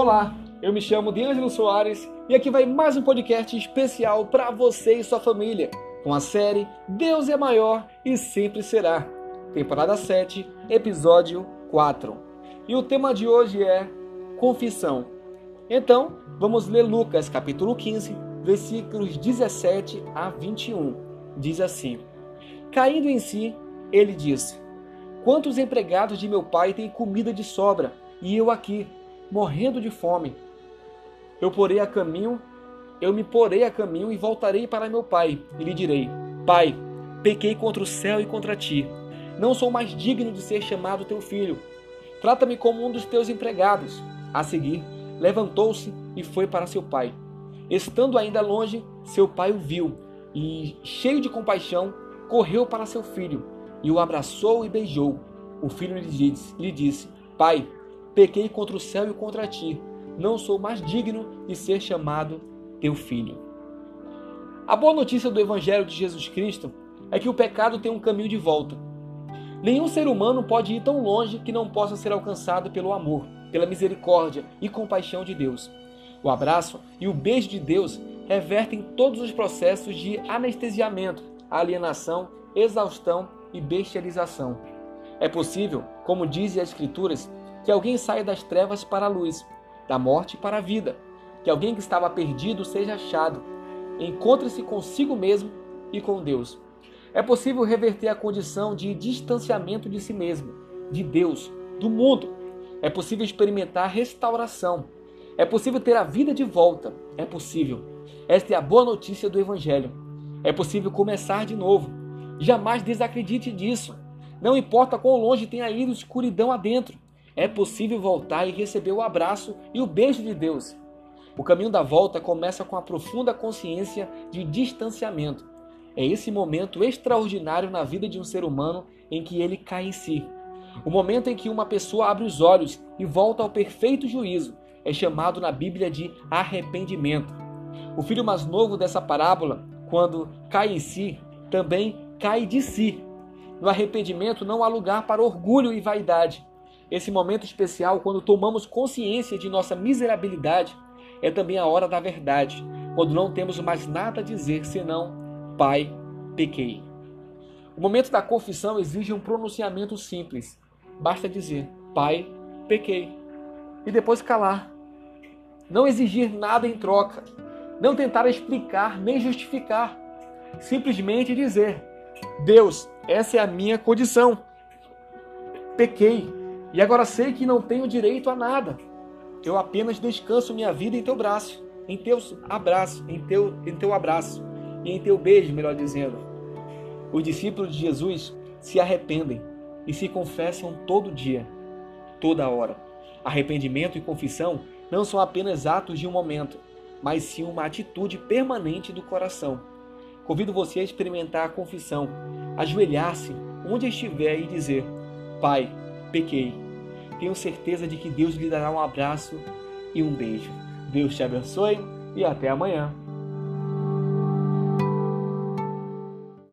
Olá, eu me chamo D'Angelo Soares e aqui vai mais um podcast especial para você e sua família, com a série Deus é Maior e Sempre Será, temporada 7, episódio 4. E o tema de hoje é Confissão. Então, vamos ler Lucas capítulo 15, versículos 17 a 21. Diz assim: Caindo em si, ele disse: Quantos empregados de meu pai têm comida de sobra, e eu aqui morrendo de fome. Eu porei a caminho, eu me porei a caminho e voltarei para meu pai, e lhe direi: Pai, pequei contra o céu e contra ti. Não sou mais digno de ser chamado teu filho. Trata-me como um dos teus empregados. A seguir, levantou-se e foi para seu pai. Estando ainda longe, seu pai o viu e, cheio de compaixão, correu para seu filho e o abraçou e beijou. O filho lhe disse, lhe disse Pai, pequei contra o céu e contra ti. Não sou mais digno de ser chamado teu filho. A boa notícia do Evangelho de Jesus Cristo é que o pecado tem um caminho de volta. Nenhum ser humano pode ir tão longe que não possa ser alcançado pelo amor, pela misericórdia e compaixão de Deus. O abraço e o beijo de Deus revertem todos os processos de anestesiamento, alienação, exaustão e bestialização. É possível, como dizem as Escrituras, que alguém saia das trevas para a luz, da morte para a vida, que alguém que estava perdido seja achado, encontre-se consigo mesmo e com Deus. É possível reverter a condição de distanciamento de si mesmo, de Deus, do mundo. É possível experimentar restauração. É possível ter a vida de volta. É possível. Esta é a boa notícia do Evangelho. É possível começar de novo. Jamais desacredite disso. Não importa quão longe tenha ido escuridão adentro é possível voltar e receber o abraço e o beijo de Deus. O caminho da volta começa com a profunda consciência de distanciamento. É esse momento extraordinário na vida de um ser humano em que ele cai em si. O momento em que uma pessoa abre os olhos e volta ao perfeito juízo é chamado na Bíblia de arrependimento. O filho mais novo dessa parábola, quando cai em si, também cai de si. No arrependimento não há lugar para orgulho e vaidade. Esse momento especial, quando tomamos consciência de nossa miserabilidade, é também a hora da verdade, quando não temos mais nada a dizer senão Pai, pequei. O momento da confissão exige um pronunciamento simples. Basta dizer Pai, pequei. E depois calar. Não exigir nada em troca. Não tentar explicar nem justificar. Simplesmente dizer: Deus, essa é a minha condição. Pequei e agora sei que não tenho direito a nada. Eu apenas descanso minha vida em teu braço, em teu abraço, em teu, em teu abraço e em teu beijo, melhor dizendo. Os discípulos de Jesus se arrependem e se confessam todo dia, toda hora. Arrependimento e confissão não são apenas atos de um momento, mas sim uma atitude permanente do coração. Convido você a experimentar a confissão, ajoelhar-se onde estiver e dizer: Pai, pequei. Tenho certeza de que Deus lhe dará um abraço e um beijo. Deus te abençoe e até amanhã.